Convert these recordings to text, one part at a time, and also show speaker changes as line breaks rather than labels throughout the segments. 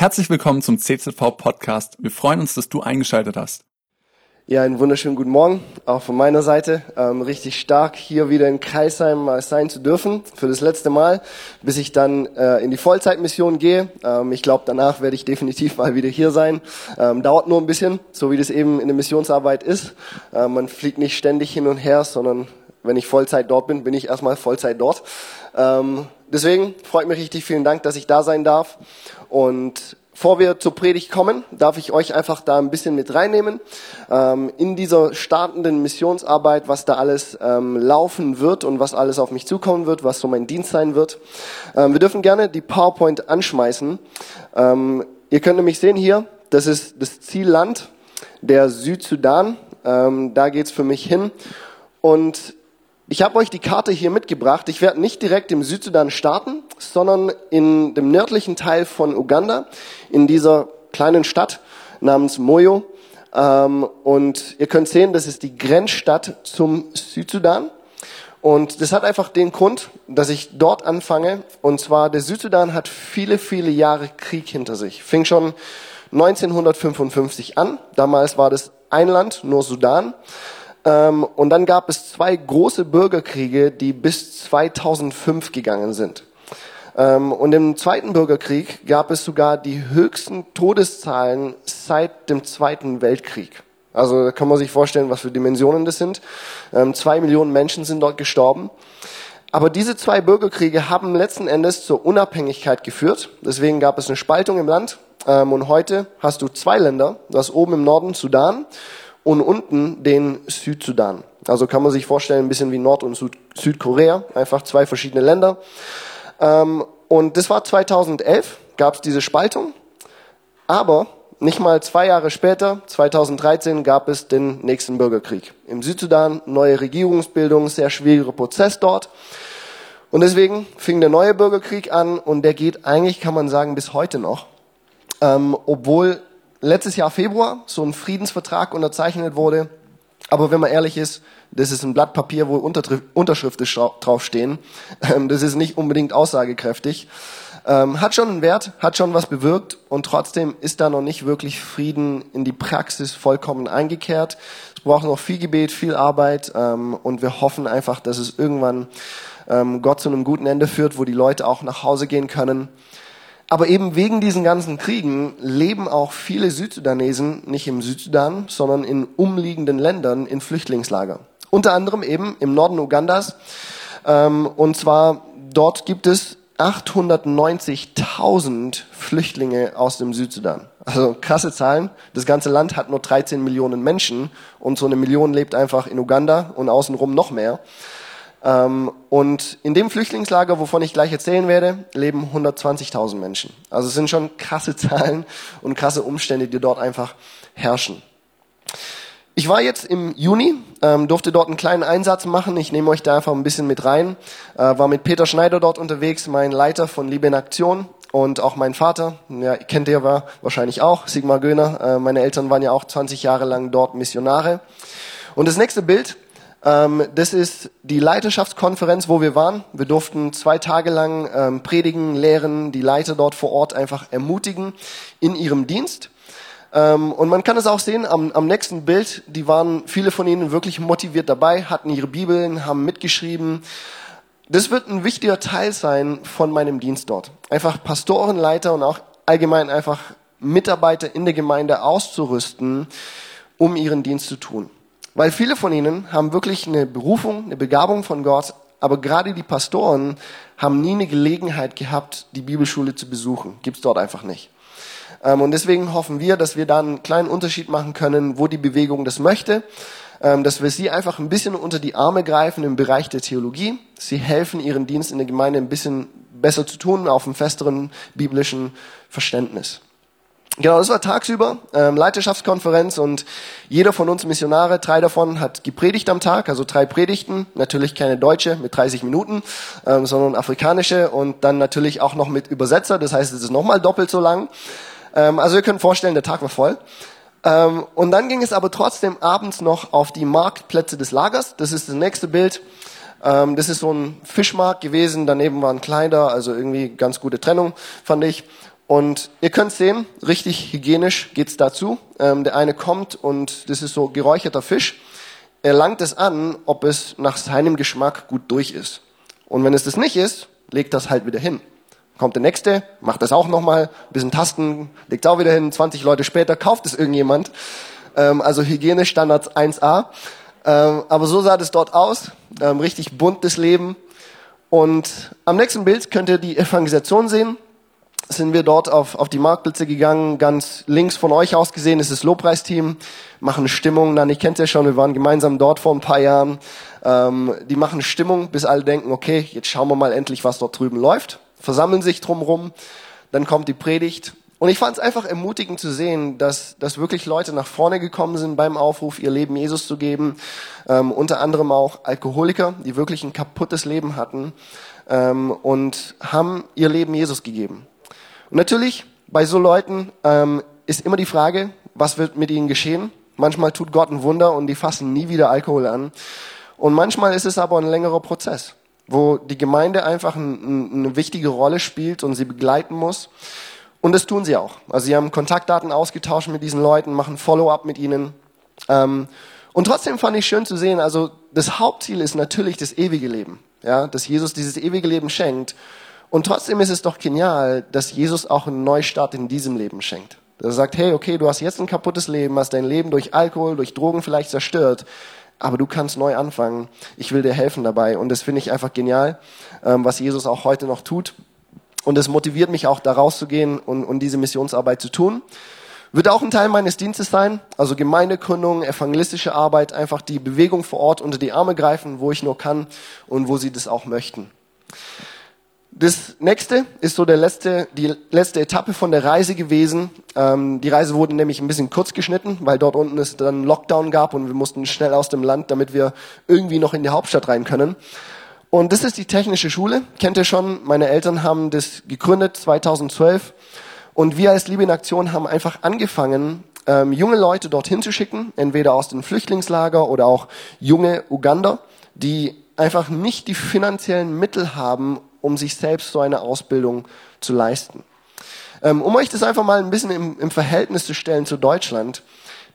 Herzlich willkommen zum CZV Podcast. Wir freuen uns, dass du eingeschaltet hast.
Ja, einen wunderschönen guten Morgen, auch von meiner Seite. Ähm, richtig stark, hier wieder in Kreisheim mal sein zu dürfen, für das letzte Mal, bis ich dann äh, in die Vollzeitmission gehe. Ähm, ich glaube, danach werde ich definitiv mal wieder hier sein. Ähm, dauert nur ein bisschen, so wie das eben in der Missionsarbeit ist. Äh, man fliegt nicht ständig hin und her, sondern wenn ich Vollzeit dort bin, bin ich erstmal Vollzeit dort. Ähm, deswegen freut mich richtig, vielen Dank, dass ich da sein darf. Und Bevor wir zur Predigt kommen, darf ich euch einfach da ein bisschen mit reinnehmen ähm, in dieser startenden Missionsarbeit, was da alles ähm, laufen wird und was alles auf mich zukommen wird, was so mein Dienst sein wird. Ähm, wir dürfen gerne die PowerPoint anschmeißen. Ähm, ihr könnt nämlich sehen hier, das ist das Zielland, der Südsudan. Ähm, da geht's für mich hin. Und ich habe euch die Karte hier mitgebracht. Ich werde nicht direkt im Südsudan starten, sondern in dem nördlichen Teil von Uganda, in dieser kleinen Stadt namens Moyo. Ähm, und ihr könnt sehen, das ist die Grenzstadt zum Südsudan. Und das hat einfach den Grund, dass ich dort anfange. Und zwar, der Südsudan hat viele, viele Jahre Krieg hinter sich. Fing schon 1955 an. Damals war das ein Land, nur Sudan. Ähm, und dann gab es zwei große Bürgerkriege, die bis 2005 gegangen sind. Ähm, und im Zweiten Bürgerkrieg gab es sogar die höchsten Todeszahlen seit dem Zweiten Weltkrieg. Also da kann man sich vorstellen, was für Dimensionen das sind. Ähm, zwei Millionen Menschen sind dort gestorben. Aber diese zwei Bürgerkriege haben letzten Endes zur Unabhängigkeit geführt. Deswegen gab es eine Spaltung im Land. und heute hast du zwei Länder. Du hast oben im Norden Sudan und unten den Südsudan. Also kann man sich vorstellen, ein bisschen wie Nord- und Südkorea, einfach zwei verschiedene Länder. Ähm, und das war 2011, gab es diese Spaltung, aber nicht mal zwei Jahre später, 2013, gab es den nächsten Bürgerkrieg. Im Südsudan neue Regierungsbildung, sehr schwieriger Prozess dort. Und deswegen fing der neue Bürgerkrieg an und der geht eigentlich, kann man sagen, bis heute noch. Ähm, obwohl letztes Jahr Februar so ein Friedensvertrag unterzeichnet wurde. Aber wenn man ehrlich ist, das ist ein Blatt Papier, wo Unterschriften draufstehen. Ähm, das ist nicht unbedingt aussagekräftig. Ähm, hat schon einen Wert, hat schon was bewirkt und trotzdem ist da noch nicht wirklich Frieden in die Praxis vollkommen eingekehrt. Es braucht noch viel Gebet, viel Arbeit ähm, und wir hoffen einfach, dass es irgendwann Gott zu einem guten Ende führt, wo die Leute auch nach Hause gehen können. Aber eben wegen diesen ganzen Kriegen leben auch viele Südsudanesen nicht im Südsudan, sondern in umliegenden Ländern in Flüchtlingslager. Unter anderem eben im Norden Ugandas. Ähm, und zwar dort gibt es 890.000 Flüchtlinge aus dem Südsudan. Also krasse Zahlen. Das ganze Land hat nur 13 Millionen Menschen und so eine Million lebt einfach in Uganda und außenrum noch mehr. Ähm, und in dem Flüchtlingslager, wovon ich gleich erzählen werde, leben 120.000 Menschen. Also es sind schon krasse Zahlen und krasse Umstände, die dort einfach herrschen. Ich war jetzt im Juni, ähm, durfte dort einen kleinen Einsatz machen. Ich nehme euch da einfach ein bisschen mit rein. Äh, war mit Peter Schneider dort unterwegs, mein Leiter von Liebe in Aktion und auch mein Vater. Ja, kennt ihr wahrscheinlich auch, Sigmar Göhner. Äh, meine Eltern waren ja auch 20 Jahre lang dort Missionare. Und das nächste Bild das ist die Leiterschaftskonferenz, wo wir waren. Wir durften zwei Tage lang ähm, predigen, lehren, die Leiter dort vor Ort einfach ermutigen in ihrem Dienst. Ähm, und man kann es auch sehen am, am nächsten Bild, die waren viele von ihnen wirklich motiviert dabei, hatten ihre Bibeln, haben mitgeschrieben. Das wird ein wichtiger Teil sein von meinem Dienst dort. Einfach Pastoren, Leiter und auch allgemein einfach Mitarbeiter in der Gemeinde auszurüsten, um ihren Dienst zu tun. Weil viele von ihnen haben wirklich eine Berufung, eine Begabung von Gott, aber gerade die Pastoren haben nie eine Gelegenheit gehabt, die Bibelschule zu besuchen. Gibt's dort einfach nicht. Ähm, und deswegen hoffen wir, dass wir da einen kleinen Unterschied machen können, wo die Bewegung das möchte, ähm, dass wir sie einfach ein bisschen unter die Arme greifen im Bereich der Theologie. Sie helfen, ihren Dienst in der Gemeinde ein bisschen besser zu tun, auf einem festeren biblischen Verständnis. Genau, das war tagsüber ähm, Leiterschaftskonferenz und jeder von uns Missionare, drei davon, hat gepredigt am Tag, also drei Predigten, natürlich keine deutsche mit 30 Minuten, ähm, sondern afrikanische und dann natürlich auch noch mit Übersetzer, das heißt, es ist nochmal doppelt so lang. Ähm, also ihr könnt vorstellen, der Tag war voll. Ähm, und dann ging es aber trotzdem abends noch auf die Marktplätze des Lagers, das ist das nächste Bild. Ähm, das ist so ein Fischmarkt gewesen, daneben waren Kleider, also irgendwie ganz gute Trennung, fand ich. Und ihr könnt sehen, richtig hygienisch geht's dazu. Ähm, der eine kommt und das ist so geräucherter Fisch. Er langt es an, ob es nach seinem Geschmack gut durch ist. Und wenn es das nicht ist, legt das halt wieder hin. Kommt der nächste, macht das auch nochmal, bisschen Tasten, legt auch wieder hin, 20 Leute später kauft es irgendjemand. Ähm, also Hygienestandards 1a. Ähm, aber so sah das dort aus. Ähm, richtig buntes Leben. Und am nächsten Bild könnt ihr die Evangelisation sehen. Sind wir dort auf, auf die Marktplätze gegangen. Ganz links von euch aus gesehen ist das Lobpreisteam. Machen Stimmung. Dann, ich kennt ja schon, wir waren gemeinsam dort vor ein paar Jahren. Ähm, die machen Stimmung, bis alle denken, okay, jetzt schauen wir mal endlich, was dort drüben läuft. Versammeln sich drumrum. Dann kommt die Predigt und ich fand es einfach ermutigend zu sehen, dass, dass wirklich Leute nach vorne gekommen sind beim Aufruf, ihr Leben Jesus zu geben. Ähm, unter anderem auch Alkoholiker, die wirklich ein kaputtes Leben hatten ähm, und haben ihr Leben Jesus gegeben. Und natürlich, bei so Leuten ähm, ist immer die Frage, was wird mit ihnen geschehen? Manchmal tut Gott ein Wunder und die fassen nie wieder Alkohol an. Und manchmal ist es aber ein längerer Prozess, wo die Gemeinde einfach ein, ein, eine wichtige Rolle spielt und sie begleiten muss. Und das tun sie auch. Also sie haben Kontaktdaten ausgetauscht mit diesen Leuten, machen Follow-up mit ihnen. Ähm, und trotzdem fand ich schön zu sehen, also das Hauptziel ist natürlich das ewige Leben. Ja, dass Jesus dieses ewige Leben schenkt. Und trotzdem ist es doch genial, dass Jesus auch einen Neustart in diesem Leben schenkt. Er sagt, hey, okay, du hast jetzt ein kaputtes Leben, hast dein Leben durch Alkohol, durch Drogen vielleicht zerstört, aber du kannst neu anfangen. Ich will dir helfen dabei. Und das finde ich einfach genial, ähm, was Jesus auch heute noch tut. Und es motiviert mich auch, da rauszugehen und, und diese Missionsarbeit zu tun. Wird auch ein Teil meines Dienstes sein, also Gemeindegründung, evangelistische Arbeit, einfach die Bewegung vor Ort unter die Arme greifen, wo ich nur kann und wo sie das auch möchten. Das nächste ist so der letzte, die letzte Etappe von der Reise gewesen. Ähm, die Reise wurde nämlich ein bisschen kurz geschnitten, weil dort unten es dann Lockdown gab und wir mussten schnell aus dem Land, damit wir irgendwie noch in die Hauptstadt rein können. Und das ist die technische Schule. Kennt ihr schon? Meine Eltern haben das gegründet 2012. Und wir als Liebe in Aktion haben einfach angefangen, ähm, junge Leute dorthin zu schicken, entweder aus den Flüchtlingslager oder auch junge Uganda, die einfach nicht die finanziellen Mittel haben, um sich selbst so eine Ausbildung zu leisten. Ähm, um euch das einfach mal ein bisschen im, im Verhältnis zu stellen zu Deutschland.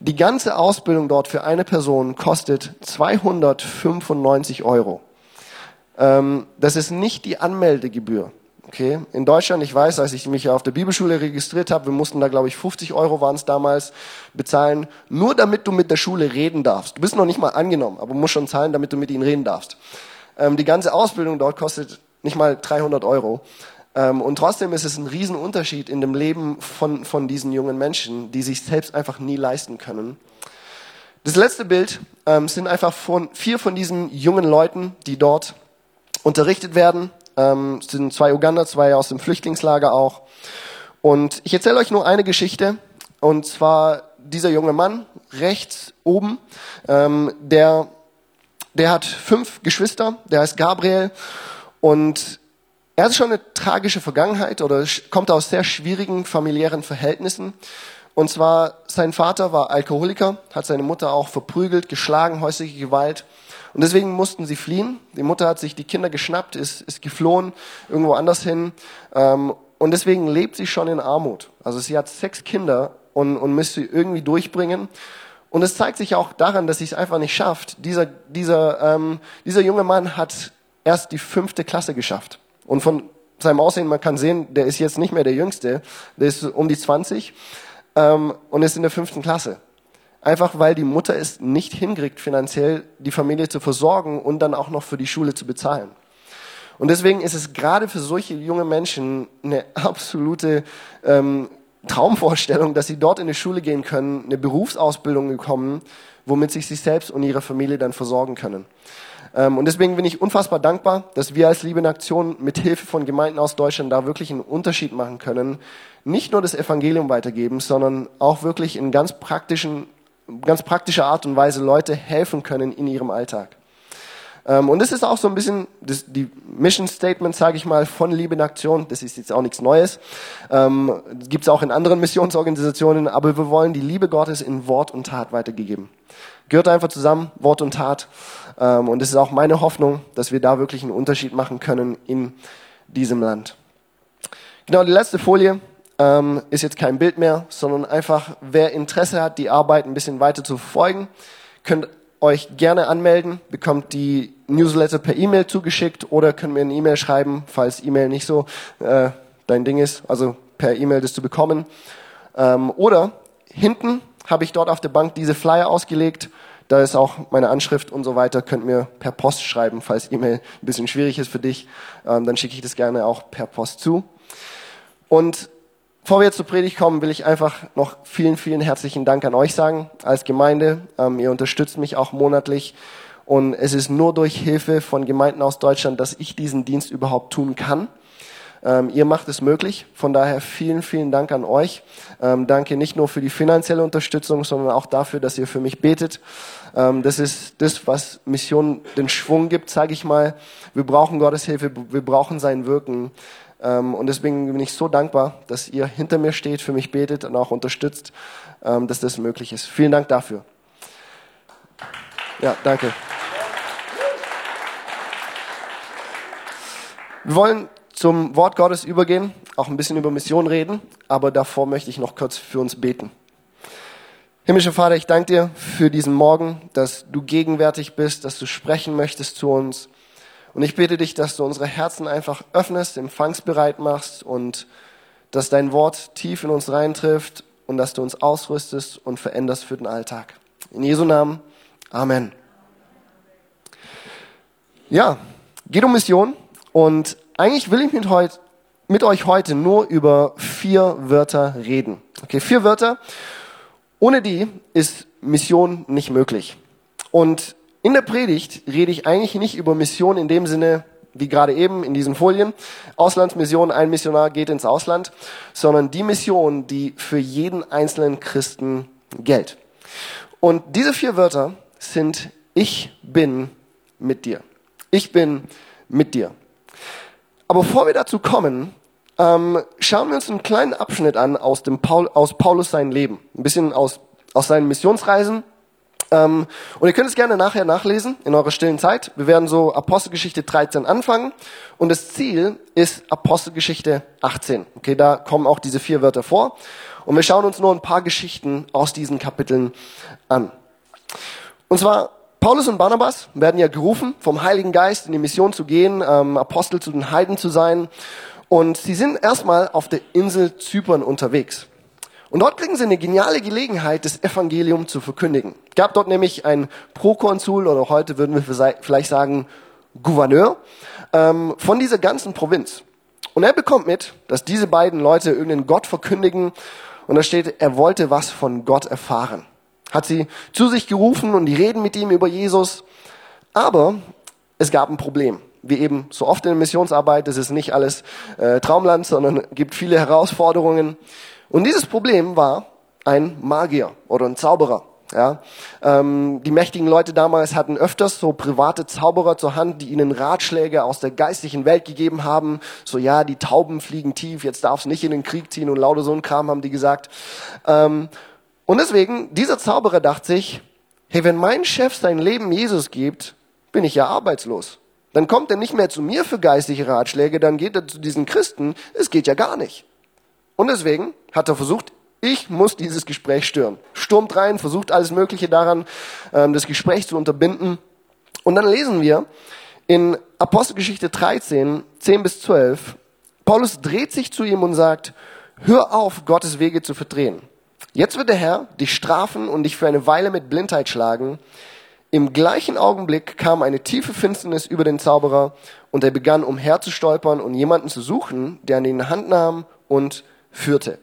Die ganze Ausbildung dort für eine Person kostet 295 Euro. Ähm, das ist nicht die Anmeldegebühr. Okay, in Deutschland, ich weiß, als ich mich auf der Bibelschule registriert habe, wir mussten da, glaube ich, 50 Euro waren es damals bezahlen, nur damit du mit der Schule reden darfst. Du bist noch nicht mal angenommen, aber musst schon zahlen, damit du mit ihnen reden darfst. Ähm, die ganze Ausbildung dort kostet nicht mal 300 Euro. Ähm, und trotzdem ist es ein Riesenunterschied in dem Leben von, von diesen jungen Menschen, die sich selbst einfach nie leisten können. Das letzte Bild ähm, sind einfach von, vier von diesen jungen Leuten, die dort unterrichtet werden. Ähm, es sind zwei Uganda, zwei aus dem Flüchtlingslager auch. Und ich erzähle euch nur eine Geschichte. Und zwar dieser junge Mann rechts oben, ähm, der, der hat fünf Geschwister, der heißt Gabriel. Und er hat schon eine tragische Vergangenheit oder kommt aus sehr schwierigen familiären Verhältnissen. Und zwar, sein Vater war Alkoholiker, hat seine Mutter auch verprügelt, geschlagen, häusliche Gewalt. Und deswegen mussten sie fliehen. Die Mutter hat sich die Kinder geschnappt, ist, ist geflohen, irgendwo anders hin. Ähm, und deswegen lebt sie schon in Armut. Also sie hat sechs Kinder und, und müsste irgendwie durchbringen. Und es zeigt sich auch daran, dass sie es einfach nicht schafft. Dieser, dieser, ähm, dieser junge Mann hat erst die fünfte Klasse geschafft. Und von seinem Aussehen, man kann sehen, der ist jetzt nicht mehr der Jüngste, der ist um die 20 ähm, und ist in der fünften Klasse. Einfach weil die Mutter es nicht hinkriegt, finanziell die Familie zu versorgen und dann auch noch für die Schule zu bezahlen. Und deswegen ist es gerade für solche junge Menschen eine absolute ähm, Traumvorstellung, dass sie dort in die Schule gehen können, eine Berufsausbildung bekommen, womit sich sich selbst und ihre Familie dann versorgen können. Ähm, und deswegen bin ich unfassbar dankbar, dass wir als Liebe in Aktion mit Hilfe von Gemeinden aus Deutschland da wirklich einen Unterschied machen können. Nicht nur das Evangelium weitergeben, sondern auch wirklich in ganz praktischen ganz praktische Art und Weise Leute helfen können in ihrem Alltag. Ähm, und das ist auch so ein bisschen das, die Mission Statement, sage ich mal, von Liebe in Aktion. Das ist jetzt auch nichts Neues. Ähm, Gibt es auch in anderen Missionsorganisationen, aber wir wollen die Liebe Gottes in Wort und Tat weitergegeben. Gehört einfach zusammen, Wort und Tat. Ähm, und es ist auch meine Hoffnung, dass wir da wirklich einen Unterschied machen können in diesem Land. Genau, die letzte Folie ähm, ist jetzt kein Bild mehr, sondern einfach, wer Interesse hat, die Arbeit ein bisschen weiter zu verfolgen, könnt euch gerne anmelden, bekommt die Newsletter per E-Mail zugeschickt oder könnt mir eine E-Mail schreiben, falls E-Mail nicht so äh, dein Ding ist, also per E-Mail das zu bekommen. Ähm, oder hinten habe ich dort auf der Bank diese Flyer ausgelegt. Da ist auch meine Anschrift und so weiter. Könnt mir per Post schreiben, falls E-Mail ein bisschen schwierig ist für dich. Ähm, dann schicke ich das gerne auch per Post zu. Und Bevor wir jetzt zur Predigt kommen, will ich einfach noch vielen, vielen herzlichen Dank an euch sagen als Gemeinde. Ähm, ihr unterstützt mich auch monatlich und es ist nur durch Hilfe von Gemeinden aus Deutschland, dass ich diesen Dienst überhaupt tun kann. Ähm, ihr macht es möglich. Von daher vielen, vielen Dank an euch. Ähm, danke nicht nur für die finanzielle Unterstützung, sondern auch dafür, dass ihr für mich betet. Ähm, das ist das, was Mission den Schwung gibt, sage ich mal. Wir brauchen Gottes Hilfe, wir brauchen sein Wirken. Ähm, und deswegen bin ich so dankbar, dass ihr hinter mir steht, für mich betet und auch unterstützt, ähm, dass das möglich ist. Vielen Dank dafür. Ja, danke. Wir wollen zum Wort Gottes übergehen, auch ein bisschen über Mission reden, aber davor möchte ich noch kurz für uns beten. Himmlischer Vater, ich danke dir für diesen Morgen, dass du gegenwärtig bist, dass du sprechen möchtest zu uns. Und ich bitte dich, dass du unsere Herzen einfach öffnest, empfangsbereit machst und dass dein Wort tief in uns reintrifft und dass du uns ausrüstest und veränderst für den Alltag. In Jesu Namen. Amen. Ja, geht um Mission und eigentlich will ich mit, heut, mit euch heute nur über vier Wörter reden. Okay, vier Wörter. Ohne die ist Mission nicht möglich. Und in der Predigt rede ich eigentlich nicht über Mission in dem Sinne, wie gerade eben in diesen Folien, Auslandsmission, ein Missionar geht ins Ausland, sondern die Mission, die für jeden einzelnen Christen gilt. Und diese vier Wörter sind ich bin mit dir. Ich bin mit dir. Aber bevor wir dazu kommen, ähm, schauen wir uns einen kleinen Abschnitt an aus, dem Paul, aus Paulus sein Leben. Ein bisschen aus, aus seinen Missionsreisen ähm, und ihr könnt es gerne nachher nachlesen in eurer stillen Zeit. Wir werden so Apostelgeschichte 13 anfangen und das Ziel ist Apostelgeschichte 18. Okay, da kommen auch diese vier Wörter vor und wir schauen uns nur ein paar Geschichten aus diesen Kapiteln an. Und zwar Paulus und Barnabas werden ja gerufen vom Heiligen Geist in die Mission zu gehen, ähm, Apostel zu den Heiden zu sein und sie sind erstmal auf der Insel Zypern unterwegs. Und dort kriegen sie eine geniale Gelegenheit, das Evangelium zu verkündigen. Gab dort nämlich einen Prokonsul oder heute würden wir vielleicht sagen Gouverneur ähm, von dieser ganzen Provinz. Und er bekommt mit, dass diese beiden Leute irgendeinen Gott verkündigen. Und da steht, er wollte was von Gott erfahren. Hat sie zu sich gerufen und die reden mit ihm über Jesus. Aber es gab ein Problem. Wie eben so oft in der Missionsarbeit, das ist nicht alles äh, Traumland, sondern gibt viele Herausforderungen. Und dieses Problem war ein Magier oder ein Zauberer. Ja, ähm, die mächtigen Leute damals hatten öfters so private Zauberer zur Hand, die ihnen Ratschläge aus der geistlichen Welt gegeben haben. So, ja, die Tauben fliegen tief, jetzt darfst nicht in den Krieg ziehen und lauter so ein Kram haben die gesagt. Ähm, und deswegen, dieser Zauberer dachte sich, hey, wenn mein Chef sein Leben Jesus gibt, bin ich ja arbeitslos. Dann kommt er nicht mehr zu mir für geistliche Ratschläge, dann geht er zu diesen Christen. Es geht ja gar nicht. Und deswegen hat er versucht, ich muss dieses Gespräch stören. Stürmt rein, versucht alles Mögliche daran, ähm, das Gespräch zu unterbinden. Und dann lesen wir in Apostelgeschichte 13, 10 bis 12, Paulus dreht sich zu ihm und sagt, hör auf, Gottes Wege zu verdrehen. Jetzt wird der Herr dich strafen und dich für eine Weile mit Blindheit schlagen. Im gleichen Augenblick kam eine tiefe Finsternis über den Zauberer und er begann umherzustolpern und jemanden zu suchen, der ihn in die Hand nahm und führte.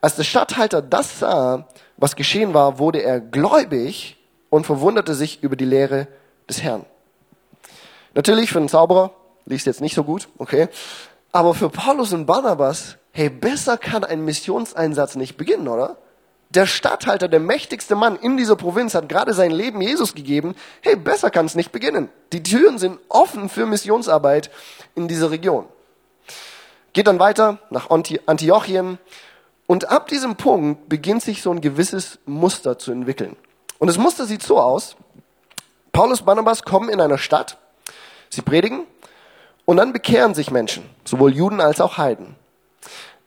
Als der Statthalter das sah, was geschehen war, wurde er gläubig und verwunderte sich über die Lehre des Herrn. Natürlich für einen Zauberer liest jetzt nicht so gut, okay. Aber für Paulus und Barnabas, hey, besser kann ein Missionseinsatz nicht beginnen, oder? Der Statthalter, der mächtigste Mann in dieser Provinz hat gerade sein Leben Jesus gegeben. Hey, besser kann es nicht beginnen. Die Türen sind offen für Missionsarbeit in dieser Region. Geht dann weiter nach Antiochien. Und ab diesem Punkt beginnt sich so ein gewisses Muster zu entwickeln. Und das Muster sieht so aus. Paulus Barnabas kommen in einer Stadt, sie predigen und dann bekehren sich Menschen, sowohl Juden als auch Heiden.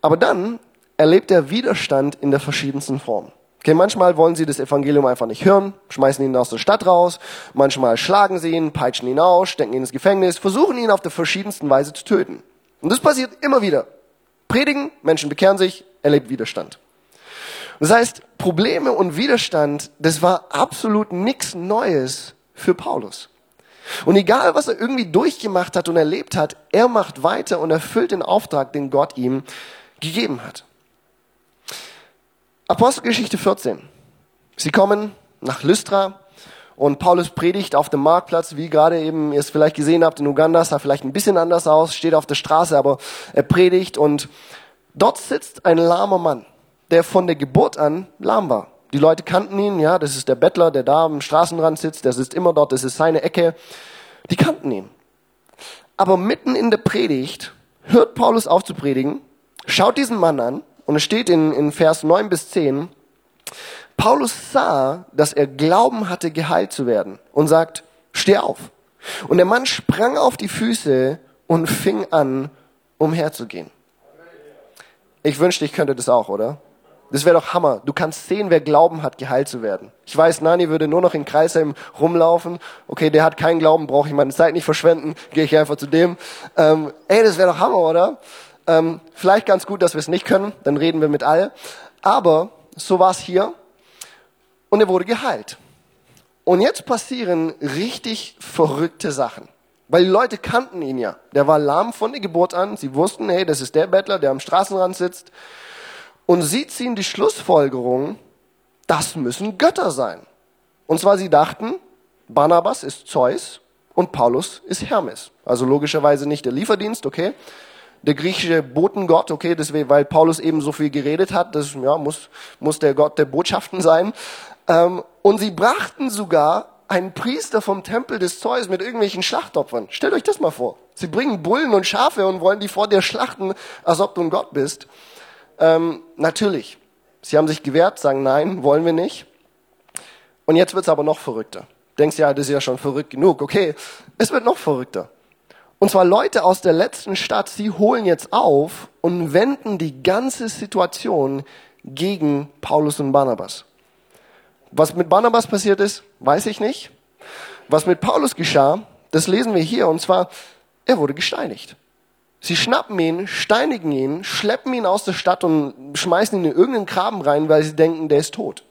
Aber dann erlebt er Widerstand in der verschiedensten Form. Okay, manchmal wollen sie das Evangelium einfach nicht hören, schmeißen ihn aus der Stadt raus, manchmal schlagen sie ihn, peitschen ihn aus, stecken ihn ins Gefängnis, versuchen ihn auf der verschiedensten Weise zu töten. Und das passiert immer wieder. Predigen, Menschen bekehren sich, erlebt Widerstand. Das heißt, Probleme und Widerstand, das war absolut nichts Neues für Paulus. Und egal, was er irgendwie durchgemacht hat und erlebt hat, er macht weiter und erfüllt den Auftrag, den Gott ihm gegeben hat. Apostelgeschichte 14. Sie kommen nach Lystra und Paulus predigt auf dem Marktplatz, wie gerade eben ihr es vielleicht gesehen habt in Uganda, sah vielleicht ein bisschen anders aus, steht auf der Straße, aber er predigt und dort sitzt ein lahmer Mann, der von der Geburt an lahm war. Die Leute kannten ihn, ja, das ist der Bettler, der da am Straßenrand sitzt, der sitzt immer dort, das ist seine Ecke. Die kannten ihn. Aber mitten in der Predigt hört Paulus auf zu predigen, schaut diesen Mann an und es steht in, in Vers 9 bis 10, Paulus sah, dass er Glauben hatte, geheilt zu werden und sagt, steh auf. Und der Mann sprang auf die Füße und fing an, umherzugehen. Ich wünschte, ich könnte das auch, oder? Das wäre doch Hammer. Du kannst sehen, wer Glauben hat, geheilt zu werden. Ich weiß, Nani würde nur noch in Kreisheim rumlaufen. Okay, der hat keinen Glauben, brauche ich meine Zeit nicht verschwenden. Gehe ich einfach zu dem. Ähm, ey, das wäre doch Hammer, oder? Ähm, vielleicht ganz gut, dass wir es nicht können, dann reden wir mit all. Aber so war es hier und er wurde geheilt. Und jetzt passieren richtig verrückte Sachen. Weil die Leute kannten ihn ja. Der war lahm von der Geburt an. Sie wussten, hey, das ist der Bettler, der am Straßenrand sitzt. Und sie ziehen die Schlussfolgerung, das müssen Götter sein. Und zwar sie dachten, Barnabas ist Zeus und Paulus ist Hermes. Also logischerweise nicht der Lieferdienst, okay? Der griechische Botengott, okay, deswegen, weil Paulus eben so viel geredet hat, das ja, muss, muss der Gott der Botschaften sein. Ähm, und sie brachten sogar einen Priester vom Tempel des Zeus mit irgendwelchen Schlachtopfern. Stellt euch das mal vor. Sie bringen Bullen und Schafe und wollen die vor dir schlachten, als ob du ein Gott bist. Ähm, natürlich. Sie haben sich gewehrt, sagen nein, wollen wir nicht. Und jetzt wird's aber noch verrückter. Denkst ja, das ist ja schon verrückt genug. Okay, es wird noch verrückter. Und zwar Leute aus der letzten Stadt, sie holen jetzt auf und wenden die ganze Situation gegen Paulus und Barnabas. Was mit Barnabas passiert ist, weiß ich nicht. Was mit Paulus geschah, das lesen wir hier, und zwar, er wurde gesteinigt. Sie schnappen ihn, steinigen ihn, schleppen ihn aus der Stadt und schmeißen ihn in irgendeinen Graben rein, weil sie denken, der ist tot.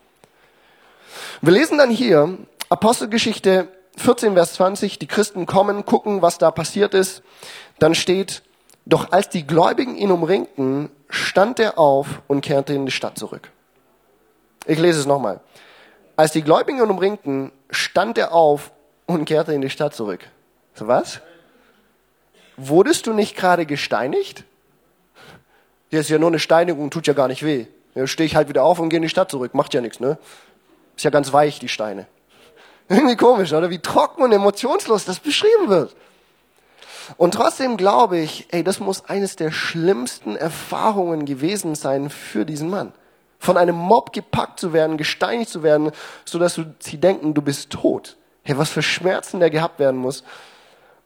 Wir lesen dann hier Apostelgeschichte 14, Vers 20, die Christen kommen, gucken, was da passiert ist. Dann steht, doch als die Gläubigen ihn umringten, stand er auf und kehrte in die Stadt zurück. Ich lese es nochmal. Als die Gläubigen ihn umringten, stand er auf und kehrte in die Stadt zurück. So was? Wurdest du nicht gerade gesteinigt? Das ist ja nur eine Steinigung, tut ja gar nicht weh. Ja, stehe ich halt wieder auf und gehe in die Stadt zurück. Macht ja nichts, ne? Ist ja ganz weich, die Steine. Irgendwie komisch, oder? Wie trocken und emotionslos das beschrieben wird. Und trotzdem glaube ich, ey, das muss eines der schlimmsten Erfahrungen gewesen sein für diesen Mann. Von einem Mob gepackt zu werden, gesteinigt zu werden, so dass sie denken, du bist tot. Hey, was für Schmerzen der gehabt werden muss.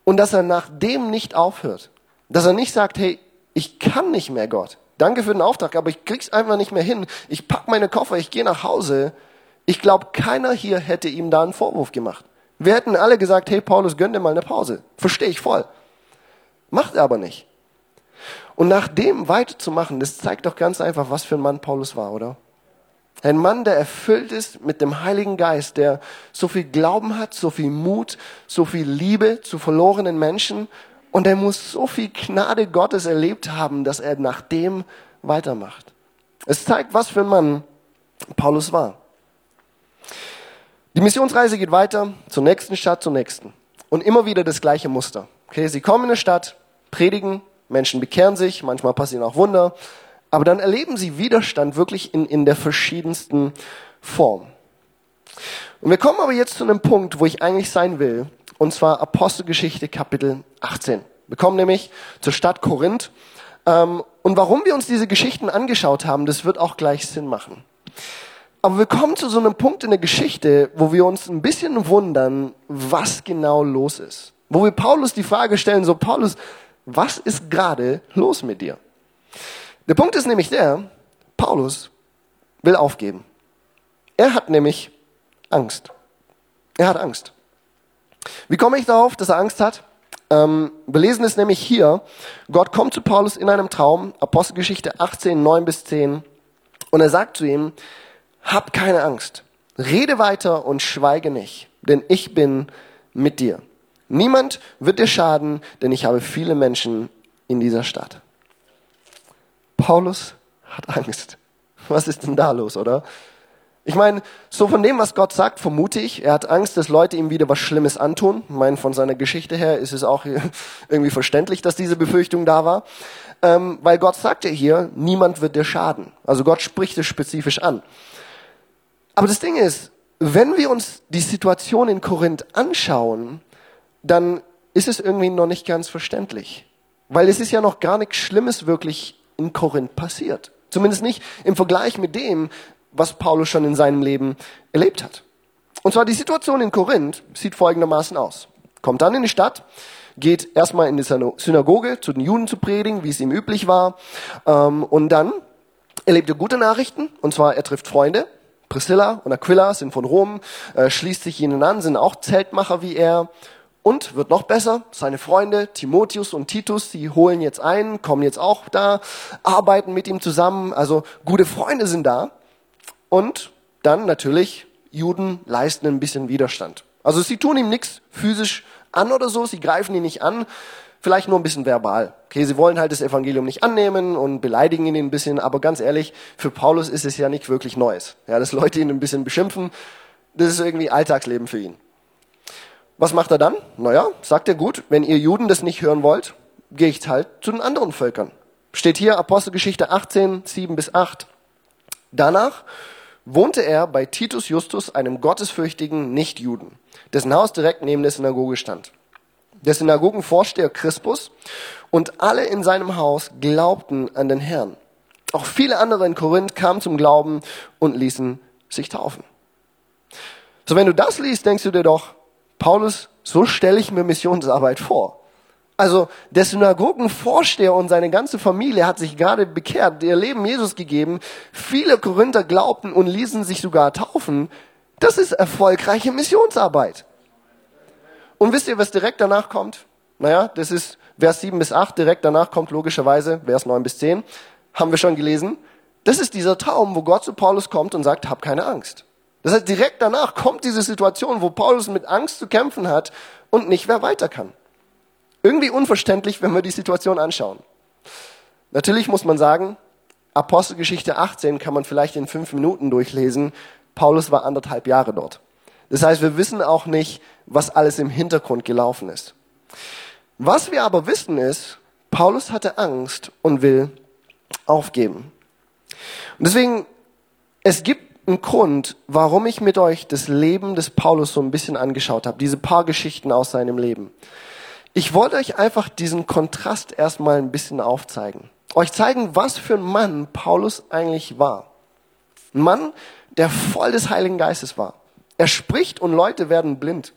Und dass er nach dem nicht aufhört. Dass er nicht sagt, hey, ich kann nicht mehr, Gott. Danke für den Auftrag, aber ich krieg's einfach nicht mehr hin. Ich pack meine Koffer, ich gehe nach Hause ich glaube, keiner hier hätte ihm da einen Vorwurf gemacht. Wir hätten alle gesagt, hey Paulus, gönn dir mal eine Pause. Verstehe ich voll. Macht er aber nicht. Und nach dem weiterzumachen, das zeigt doch ganz einfach, was für ein Mann Paulus war, oder? Ein Mann, der erfüllt ist mit dem Heiligen Geist, der so viel Glauben hat, so viel Mut, so viel Liebe zu verlorenen Menschen und er muss so viel Gnade Gottes erlebt haben, dass er nach dem weitermacht. Es zeigt, was für ein Mann Paulus war. Die Missionsreise geht weiter zur nächsten Stadt, zur nächsten. Und immer wieder das gleiche Muster. Okay, sie kommen in eine Stadt, predigen, Menschen bekehren sich, manchmal passieren auch Wunder, aber dann erleben sie Widerstand wirklich in, in der verschiedensten Form. Und wir kommen aber jetzt zu einem Punkt, wo ich eigentlich sein will, und zwar Apostelgeschichte Kapitel 18. Wir kommen nämlich zur Stadt Korinth. Ähm, und warum wir uns diese Geschichten angeschaut haben, das wird auch gleich Sinn machen. Aber wir kommen zu so einem Punkt in der Geschichte, wo wir uns ein bisschen wundern, was genau los ist. Wo wir Paulus die Frage stellen, so Paulus, was ist gerade los mit dir? Der Punkt ist nämlich der, Paulus will aufgeben. Er hat nämlich Angst. Er hat Angst. Wie komme ich darauf, dass er Angst hat? Ähm, wir lesen es nämlich hier. Gott kommt zu Paulus in einem Traum, Apostelgeschichte 18, 9 bis 10. Und er sagt zu ihm, hab keine Angst. Rede weiter und schweige nicht, denn ich bin mit dir. Niemand wird dir schaden, denn ich habe viele Menschen in dieser Stadt. Paulus hat Angst. Was ist denn da los, oder? Ich meine, so von dem, was Gott sagt, vermute ich, er hat Angst, dass Leute ihm wieder was Schlimmes antun. Ich meine, von seiner Geschichte her ist es auch irgendwie verständlich, dass diese Befürchtung da war. Ähm, weil Gott sagt ja hier, niemand wird dir schaden. Also Gott spricht es spezifisch an. Aber das Ding ist, wenn wir uns die Situation in Korinth anschauen, dann ist es irgendwie noch nicht ganz verständlich. Weil es ist ja noch gar nichts Schlimmes wirklich in Korinth passiert. Zumindest nicht im Vergleich mit dem, was Paulus schon in seinem Leben erlebt hat. Und zwar die Situation in Korinth sieht folgendermaßen aus. Kommt dann in die Stadt, geht erstmal in die Synagoge zu den Juden zu predigen, wie es ihm üblich war. Ähm, und dann erlebt er gute Nachrichten, und zwar er trifft Freunde, Priscilla und Aquila sind von Rom, äh, schließt sich ihnen an, sind auch Zeltmacher wie er. Und wird noch besser, seine Freunde Timotheus und Titus, die holen jetzt ein, kommen jetzt auch da, arbeiten mit ihm zusammen. Also gute Freunde sind da. Und dann natürlich, Juden leisten ein bisschen Widerstand. Also sie tun ihm nichts physisch an oder so, sie greifen ihn nicht an, vielleicht nur ein bisschen verbal. Okay, sie wollen halt das Evangelium nicht annehmen und beleidigen ihn ein bisschen, aber ganz ehrlich, für Paulus ist es ja nicht wirklich Neues. Ja, dass Leute ihn ein bisschen beschimpfen, das ist irgendwie Alltagsleben für ihn. Was macht er dann? Naja, sagt er gut, wenn ihr Juden das nicht hören wollt, gehe ich halt zu den anderen Völkern. Steht hier Apostelgeschichte 18, 7 bis 8. Danach wohnte er bei Titus Justus, einem gottesfürchtigen Nichtjuden, dessen Haus direkt neben der Synagoge stand. Der Synagogenvorsteher Crispus und alle in seinem Haus glaubten an den Herrn. Auch viele andere in Korinth kamen zum Glauben und ließen sich taufen. So, wenn du das liest, denkst du dir doch, Paulus, so stelle ich mir Missionsarbeit vor. Also der Synagogenvorsteher und seine ganze Familie hat sich gerade bekehrt, ihr Leben Jesus gegeben. Viele Korinther glaubten und ließen sich sogar taufen. Das ist erfolgreiche Missionsarbeit. Und wisst ihr, was direkt danach kommt? Naja, das ist Vers 7 bis 8. Direkt danach kommt logischerweise Vers 9 bis 10. Haben wir schon gelesen. Das ist dieser Traum, wo Gott zu Paulus kommt und sagt, hab keine Angst. Das heißt, direkt danach kommt diese Situation, wo Paulus mit Angst zu kämpfen hat und nicht mehr weiter kann. Irgendwie unverständlich, wenn wir die Situation anschauen. Natürlich muss man sagen, Apostelgeschichte 18 kann man vielleicht in fünf Minuten durchlesen. Paulus war anderthalb Jahre dort. Das heißt, wir wissen auch nicht, was alles im Hintergrund gelaufen ist. Was wir aber wissen ist, Paulus hatte Angst und will aufgeben. Und deswegen, es gibt einen Grund, warum ich mit euch das Leben des Paulus so ein bisschen angeschaut habe, diese paar Geschichten aus seinem Leben. Ich wollte euch einfach diesen Kontrast erstmal ein bisschen aufzeigen. Euch zeigen, was für ein Mann Paulus eigentlich war. Ein Mann, der voll des Heiligen Geistes war. Er spricht und Leute werden blind.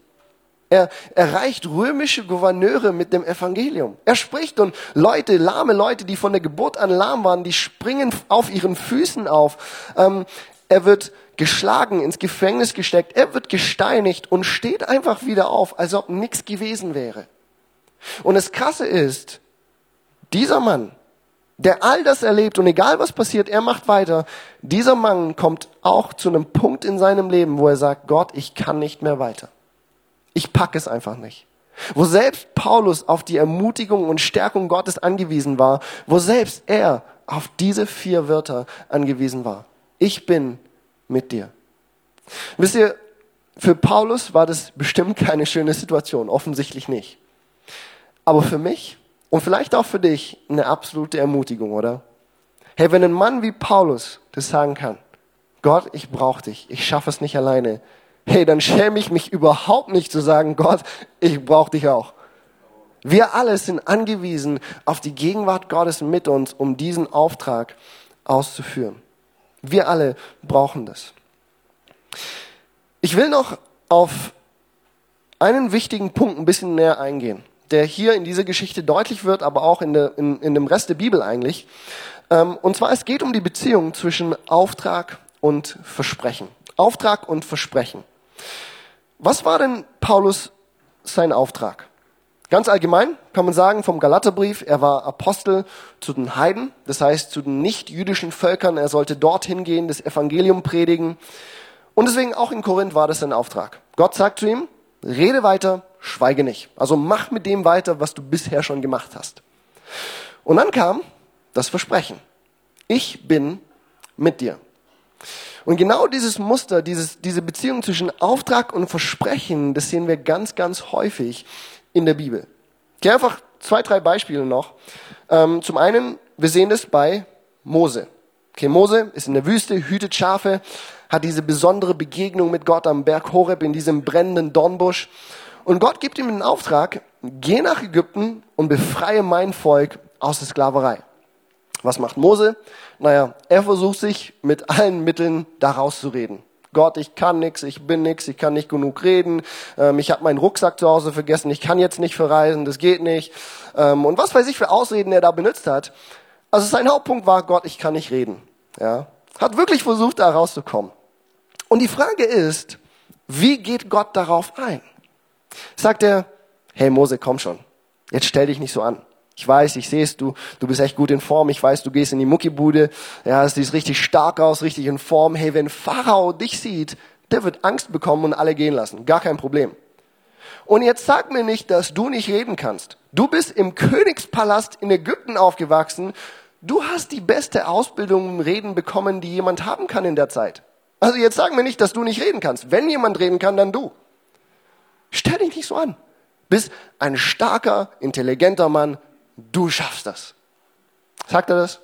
Er erreicht römische Gouverneure mit dem Evangelium. Er spricht und Leute, lahme Leute, die von der Geburt an lahm waren, die springen auf ihren Füßen auf. Ähm, er wird geschlagen, ins Gefängnis gesteckt, er wird gesteinigt und steht einfach wieder auf, als ob nichts gewesen wäre. Und das Krasse ist, dieser Mann, der all das erlebt und egal was passiert, er macht weiter, dieser Mann kommt auch zu einem Punkt in seinem Leben, wo er sagt, Gott, ich kann nicht mehr weiter. Ich packe es einfach nicht. Wo selbst Paulus auf die Ermutigung und Stärkung Gottes angewiesen war, wo selbst er auf diese vier Wörter angewiesen war. Ich bin mit dir. Wisst ihr, für Paulus war das bestimmt keine schöne Situation, offensichtlich nicht aber für mich und vielleicht auch für dich eine absolute Ermutigung, oder? Hey, wenn ein Mann wie Paulus das sagen kann, Gott, ich brauche dich, ich schaffe es nicht alleine, hey, dann schäme ich mich überhaupt nicht zu sagen, Gott, ich brauche dich auch. Wir alle sind angewiesen auf die Gegenwart Gottes mit uns, um diesen Auftrag auszuführen. Wir alle brauchen das. Ich will noch auf einen wichtigen Punkt ein bisschen näher eingehen der hier in dieser Geschichte deutlich wird, aber auch in, der, in, in dem Rest der Bibel eigentlich. Ähm, und zwar, es geht um die Beziehung zwischen Auftrag und Versprechen. Auftrag und Versprechen. Was war denn Paulus sein Auftrag? Ganz allgemein kann man sagen vom Galaterbrief, er war Apostel zu den Heiden, das heißt zu den nicht-jüdischen Völkern. Er sollte dorthin gehen, das Evangelium predigen. Und deswegen auch in Korinth war das sein Auftrag. Gott sagt zu ihm, rede weiter, schweige nicht. Also mach mit dem weiter, was du bisher schon gemacht hast. Und dann kam das Versprechen. Ich bin mit dir. Und genau dieses Muster, dieses, diese Beziehung zwischen Auftrag und Versprechen, das sehen wir ganz, ganz häufig in der Bibel. Ich gehe einfach zwei, drei Beispiele noch. Ähm, zum einen, wir sehen das bei Mose. Okay, Mose ist in der Wüste, hütet Schafe, hat diese besondere Begegnung mit Gott am Berg Horeb in diesem brennenden Dornbusch. Und Gott gibt ihm den Auftrag, geh nach Ägypten und befreie mein Volk aus der Sklaverei. Was macht Mose? Naja, er versucht sich mit allen Mitteln da rauszureden. Gott, ich kann nichts, ich bin nichts, ich kann nicht genug reden, ähm, ich habe meinen Rucksack zu Hause vergessen, ich kann jetzt nicht verreisen, das geht nicht. Ähm, und was weiß ich für Ausreden er da benutzt hat. Also sein Hauptpunkt war, Gott, ich kann nicht reden. Ja, Hat wirklich versucht, da rauszukommen. Und die Frage ist, wie geht Gott darauf ein? Sagt er, hey Mose, komm schon, jetzt stell dich nicht so an. Ich weiß, ich sehe es, du, du bist echt gut in Form. Ich weiß, du gehst in die Muckibude. Ja, es sieht richtig stark aus, richtig in Form. Hey, wenn Pharao dich sieht, der wird Angst bekommen und alle gehen lassen. Gar kein Problem. Und jetzt sag mir nicht, dass du nicht reden kannst. Du bist im Königspalast in Ägypten aufgewachsen. Du hast die beste Ausbildung im Reden bekommen, die jemand haben kann in der Zeit. Also jetzt sag mir nicht, dass du nicht reden kannst. Wenn jemand reden kann, dann du. Stell dich nicht so an. Bist ein starker, intelligenter Mann, du schaffst das. Sagt er das?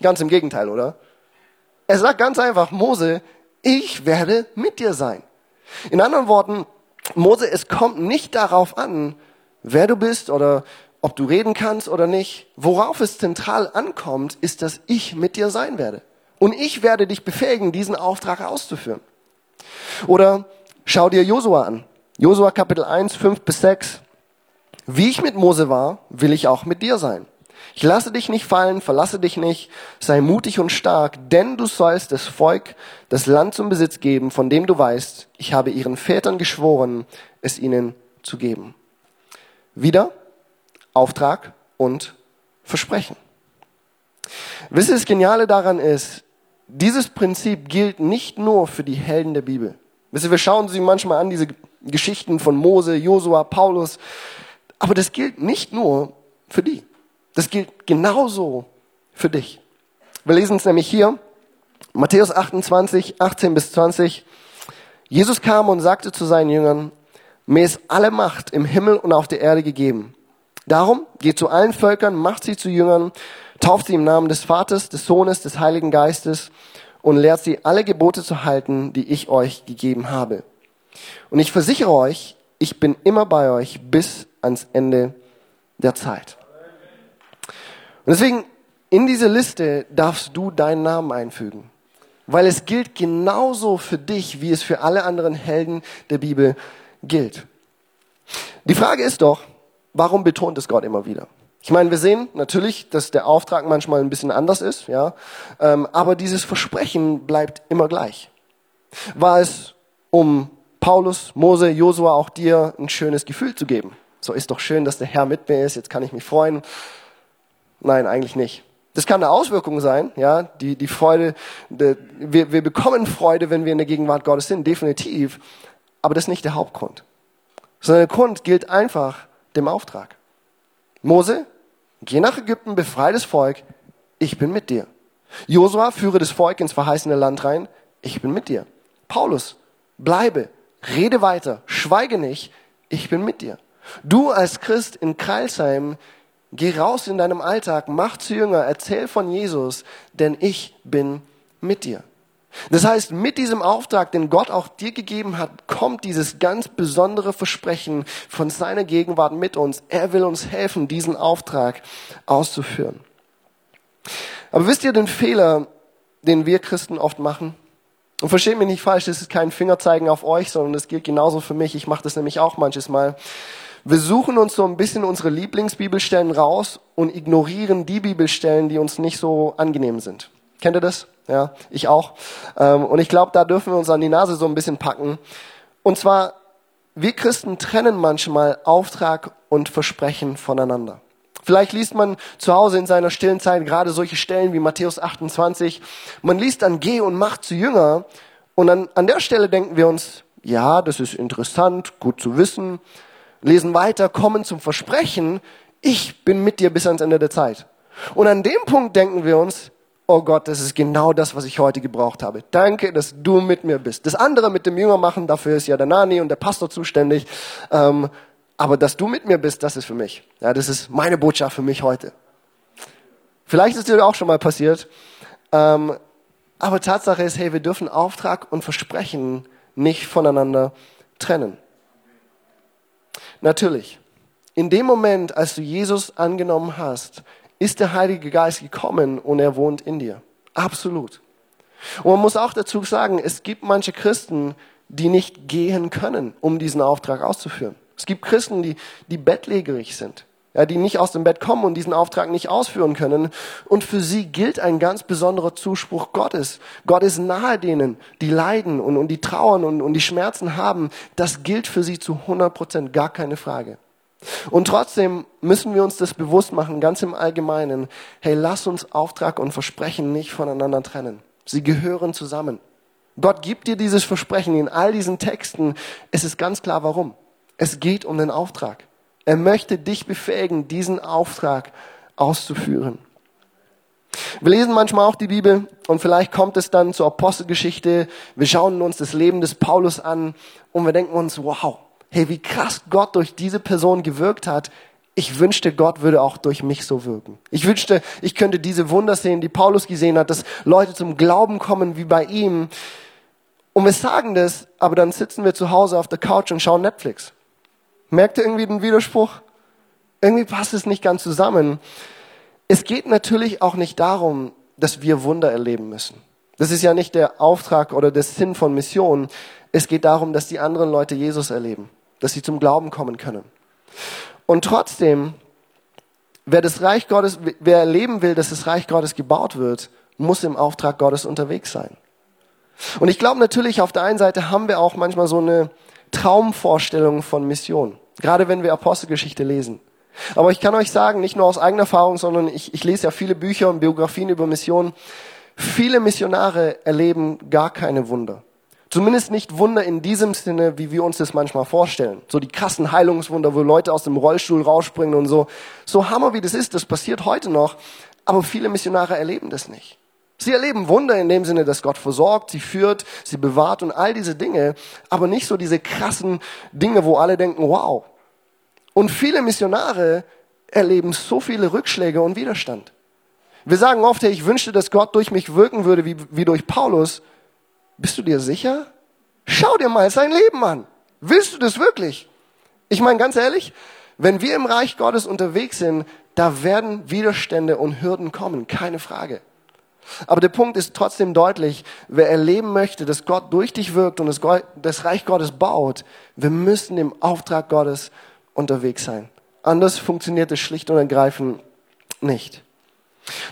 Ganz im Gegenteil, oder? Er sagt ganz einfach, Mose, ich werde mit dir sein. In anderen Worten, Mose, es kommt nicht darauf an, wer du bist oder ob du reden kannst oder nicht. Worauf es zentral ankommt, ist, dass ich mit dir sein werde. Und ich werde dich befähigen, diesen Auftrag auszuführen. Oder schau dir Josua an. Josua Kapitel 1, 5 bis 6. Wie ich mit Mose war, will ich auch mit dir sein. Ich lasse dich nicht fallen, verlasse dich nicht, sei mutig und stark, denn du sollst das Volk das Land zum Besitz geben, von dem du weißt, ich habe ihren Vätern geschworen, es ihnen zu geben. Wieder Auftrag und Versprechen. Wisst ihr, das Geniale daran ist, dieses Prinzip gilt nicht nur für die Helden der Bibel. Wisst ihr, wir schauen sie manchmal an, diese Geschichten von Mose, Josua, Paulus. Aber das gilt nicht nur für die. Das gilt genauso für dich. Wir lesen es nämlich hier, Matthäus 28, 18 bis 20. Jesus kam und sagte zu seinen Jüngern, mir ist alle Macht im Himmel und auf der Erde gegeben. Darum geht zu allen Völkern, macht sie zu Jüngern, tauft sie im Namen des Vaters, des Sohnes, des Heiligen Geistes und lehrt sie alle Gebote zu halten, die ich euch gegeben habe. Und ich versichere euch, ich bin immer bei euch bis ans Ende der Zeit. Und deswegen, in diese Liste darfst du deinen Namen einfügen. Weil es gilt genauso für dich, wie es für alle anderen Helden der Bibel gilt. Die Frage ist doch, warum betont es Gott immer wieder? Ich meine, wir sehen natürlich, dass der Auftrag manchmal ein bisschen anders ist, ja, ähm, aber dieses Versprechen bleibt immer gleich. War es, um Paulus, Mose, Josua, auch dir ein schönes Gefühl zu geben? So ist doch schön, dass der Herr mit mir ist, jetzt kann ich mich freuen. Nein, eigentlich nicht. Das kann eine Auswirkung sein, ja, die, die Freude, die, wir, wir bekommen Freude, wenn wir in der Gegenwart Gottes sind, definitiv. Aber das ist nicht der Hauptgrund. Sondern der Grund gilt einfach dem Auftrag. Mose, geh nach Ägypten, befreie das Volk, ich bin mit dir. Josua, führe das Volk ins verheißene Land rein, ich bin mit dir. Paulus, bleibe, rede weiter, schweige nicht, ich bin mit dir. Du als Christ in Kreilsheim, geh raus in deinem Alltag, mach zu Jünger, erzähl von Jesus, denn ich bin mit dir. Das heißt, mit diesem Auftrag, den Gott auch dir gegeben hat, kommt dieses ganz besondere Versprechen von seiner Gegenwart mit uns. Er will uns helfen, diesen Auftrag auszuführen. Aber wisst ihr den Fehler, den wir Christen oft machen? Und versteht mich nicht falsch, das ist kein Fingerzeigen auf euch, sondern das gilt genauso für mich. Ich mache das nämlich auch manches Mal. Wir suchen uns so ein bisschen unsere Lieblingsbibelstellen raus und ignorieren die Bibelstellen, die uns nicht so angenehm sind. Kennt ihr das? Ja, ich auch. Ähm, und ich glaube, da dürfen wir uns an die Nase so ein bisschen packen. Und zwar, wir Christen trennen manchmal Auftrag und Versprechen voneinander. Vielleicht liest man zu Hause in seiner stillen Zeit gerade solche Stellen wie Matthäus 28. Man liest dann, geh und mach zu Jünger. Und an, an der Stelle denken wir uns, ja, das ist interessant, gut zu wissen. Lesen weiter, kommen zum Versprechen, ich bin mit dir bis ans Ende der Zeit. Und an dem Punkt denken wir uns, oh Gott, das ist genau das, was ich heute gebraucht habe. Danke, dass du mit mir bist. Das andere mit dem Jünger machen, dafür ist ja der Nani und der Pastor zuständig. Ähm, aber dass du mit mir bist, das ist für mich. Ja, das ist meine Botschaft für mich heute. Vielleicht ist dir auch schon mal passiert. Ähm, aber Tatsache ist, hey, wir dürfen Auftrag und Versprechen nicht voneinander trennen. Natürlich, in dem Moment, als du Jesus angenommen hast, ist der Heilige Geist gekommen und er wohnt in dir. Absolut. Und man muss auch dazu sagen, es gibt manche Christen, die nicht gehen können, um diesen Auftrag auszuführen. Es gibt Christen, die, die bettlägerig sind, ja, die nicht aus dem Bett kommen und diesen Auftrag nicht ausführen können. Und für sie gilt ein ganz besonderer Zuspruch Gottes. Gott ist nahe denen, die leiden und, und die trauern und, und die Schmerzen haben. Das gilt für sie zu 100 Prozent, gar keine Frage. Und trotzdem müssen wir uns das bewusst machen, ganz im Allgemeinen. Hey, lass uns Auftrag und Versprechen nicht voneinander trennen. Sie gehören zusammen. Gott gibt dir dieses Versprechen in all diesen Texten. Es ist ganz klar, warum. Es geht um den Auftrag. Er möchte dich befähigen, diesen Auftrag auszuführen. Wir lesen manchmal auch die Bibel und vielleicht kommt es dann zur Apostelgeschichte. Wir schauen uns das Leben des Paulus an und wir denken uns, wow, hey, wie krass Gott durch diese Person gewirkt hat. Ich wünschte, Gott würde auch durch mich so wirken. Ich wünschte, ich könnte diese Wunder sehen, die Paulus gesehen hat, dass Leute zum Glauben kommen wie bei ihm. Und wir sagen das, aber dann sitzen wir zu Hause auf der Couch und schauen Netflix. Merkt ihr irgendwie den Widerspruch? Irgendwie passt es nicht ganz zusammen. Es geht natürlich auch nicht darum, dass wir Wunder erleben müssen. Das ist ja nicht der Auftrag oder der Sinn von Mission. Es geht darum, dass die anderen Leute Jesus erleben dass sie zum Glauben kommen können. Und trotzdem, wer das Reich Gottes, wer erleben will, dass das Reich Gottes gebaut wird, muss im Auftrag Gottes unterwegs sein. Und ich glaube natürlich, auf der einen Seite haben wir auch manchmal so eine Traumvorstellung von Mission. Gerade wenn wir Apostelgeschichte lesen. Aber ich kann euch sagen, nicht nur aus eigener Erfahrung, sondern ich, ich lese ja viele Bücher und Biografien über Missionen. Viele Missionare erleben gar keine Wunder. Zumindest nicht Wunder in diesem Sinne, wie wir uns das manchmal vorstellen. So die krassen Heilungswunder, wo Leute aus dem Rollstuhl rausspringen und so. So hammer wie das ist, das passiert heute noch. Aber viele Missionare erleben das nicht. Sie erleben Wunder in dem Sinne, dass Gott versorgt, sie führt, sie bewahrt und all diese Dinge, aber nicht so diese krassen Dinge, wo alle denken, wow. Und viele Missionare erleben so viele Rückschläge und Widerstand. Wir sagen oft, hey, ich wünschte, dass Gott durch mich wirken würde, wie, wie durch Paulus. Bist du dir sicher? Schau dir mal sein Leben an. Willst du das wirklich? Ich meine ganz ehrlich, wenn wir im Reich Gottes unterwegs sind, da werden Widerstände und Hürden kommen, keine Frage. Aber der Punkt ist trotzdem deutlich, wer erleben möchte, dass Gott durch dich wirkt und das, Reich Gottes baut, wir müssen im Auftrag Gottes unterwegs sein. Anders funktioniert es schlicht und ergreifend nicht.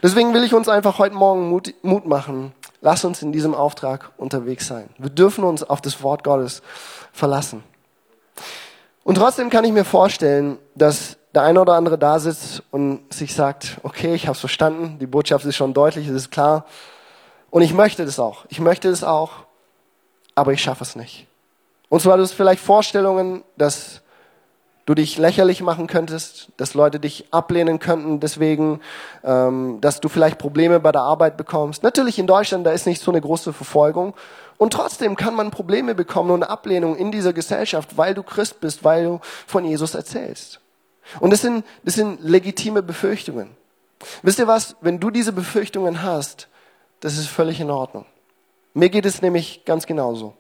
Deswegen will ich uns einfach heute Morgen Mut, Mut machen, Lass uns in diesem Auftrag unterwegs sein. Wir dürfen uns auf das Wort Gottes verlassen. Und trotzdem kann ich mir vorstellen, dass der eine oder andere da sitzt und sich sagt, okay, ich habe es verstanden, die Botschaft ist schon deutlich, es ist klar. Und ich möchte das auch. Ich möchte das auch, aber ich schaffe es nicht. Und zwar, du hast vielleicht Vorstellungen, dass du dich lächerlich machen könntest, dass Leute dich ablehnen könnten deswegen, ähm, dass du vielleicht Probleme bei der Arbeit bekommst. Natürlich in Deutschland, da ist nicht so eine große Verfolgung. Und trotzdem kann man Probleme bekommen und Ablehnung in dieser Gesellschaft, weil du Christ bist, weil du von Jesus erzählst. Und das sind, das sind legitime Befürchtungen. Wisst ihr was? Wenn du diese Befürchtungen hast, das ist völlig in Ordnung. Mir geht es nämlich ganz genauso.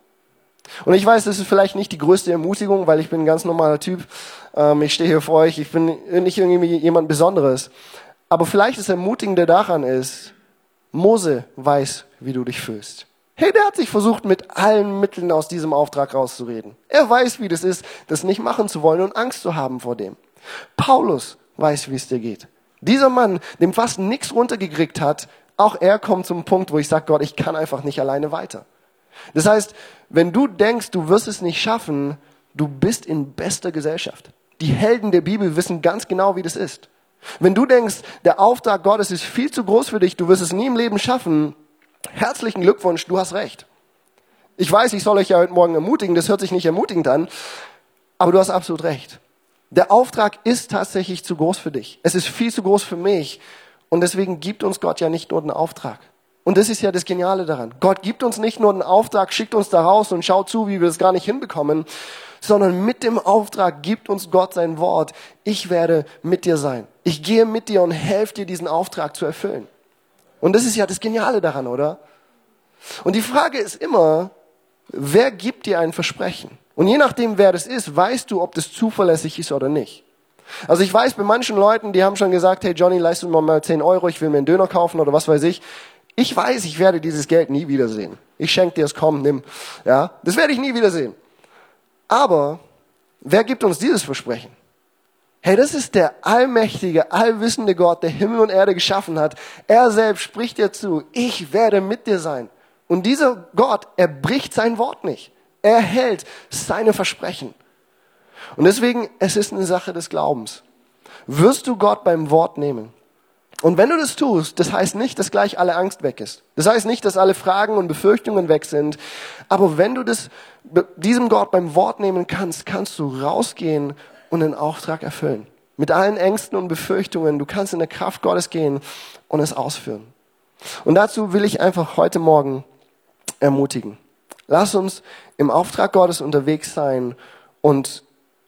Und ich weiß, das ist vielleicht nicht die größte Ermutigung, weil ich bin ein ganz normaler Typ. Ähm, ich stehe hier vor euch, ich bin nicht irgendwie jemand Besonderes. Aber vielleicht das Ermutigende daran ist, Mose weiß, wie du dich fühlst. Hey, der hat sich versucht, mit allen Mitteln aus diesem Auftrag rauszureden. Er weiß, wie das ist, das nicht machen zu wollen und Angst zu haben vor dem. Paulus weiß, wie es dir geht. Dieser Mann, dem fast nichts runtergekriegt hat, auch er kommt zum Punkt, wo ich sage, Gott, ich kann einfach nicht alleine weiter. Das heißt, wenn du denkst, du wirst es nicht schaffen, du bist in bester Gesellschaft. Die Helden der Bibel wissen ganz genau, wie das ist. Wenn du denkst, der Auftrag Gottes ist viel zu groß für dich, du wirst es nie im Leben schaffen, herzlichen Glückwunsch, du hast recht. Ich weiß, ich soll euch ja heute Morgen ermutigen, das hört sich nicht ermutigend an, aber du hast absolut recht. Der Auftrag ist tatsächlich zu groß für dich. Es ist viel zu groß für mich. Und deswegen gibt uns Gott ja nicht nur den Auftrag. Und das ist ja das Geniale daran. Gott gibt uns nicht nur den Auftrag, schickt uns da raus und schaut zu, wie wir es gar nicht hinbekommen, sondern mit dem Auftrag gibt uns Gott sein Wort. Ich werde mit dir sein. Ich gehe mit dir und helfe dir, diesen Auftrag zu erfüllen. Und das ist ja das Geniale daran, oder? Und die Frage ist immer, wer gibt dir ein Versprechen? Und je nachdem, wer das ist, weißt du, ob das zuverlässig ist oder nicht. Also ich weiß, bei manchen Leuten, die haben schon gesagt, hey Johnny, leist mir mal 10 Euro, ich will mir einen Döner kaufen oder was weiß ich. Ich weiß, ich werde dieses Geld nie wiedersehen. Ich schenke dir es, komm, nimm. Ja, das werde ich nie wiedersehen. Aber wer gibt uns dieses Versprechen? Hey, das ist der allmächtige, allwissende Gott, der Himmel und Erde geschaffen hat. Er selbst spricht dir zu, ich werde mit dir sein. Und dieser Gott, er bricht sein Wort nicht. Er hält seine Versprechen. Und deswegen, es ist eine Sache des Glaubens. Wirst du Gott beim Wort nehmen? Und wenn du das tust, das heißt nicht, dass gleich alle Angst weg ist. Das heißt nicht, dass alle Fragen und Befürchtungen weg sind. Aber wenn du das, diesem Gott beim Wort nehmen kannst, kannst du rausgehen und den Auftrag erfüllen. Mit allen Ängsten und Befürchtungen. Du kannst in der Kraft Gottes gehen und es ausführen. Und dazu will ich einfach heute Morgen ermutigen. Lass uns im Auftrag Gottes unterwegs sein und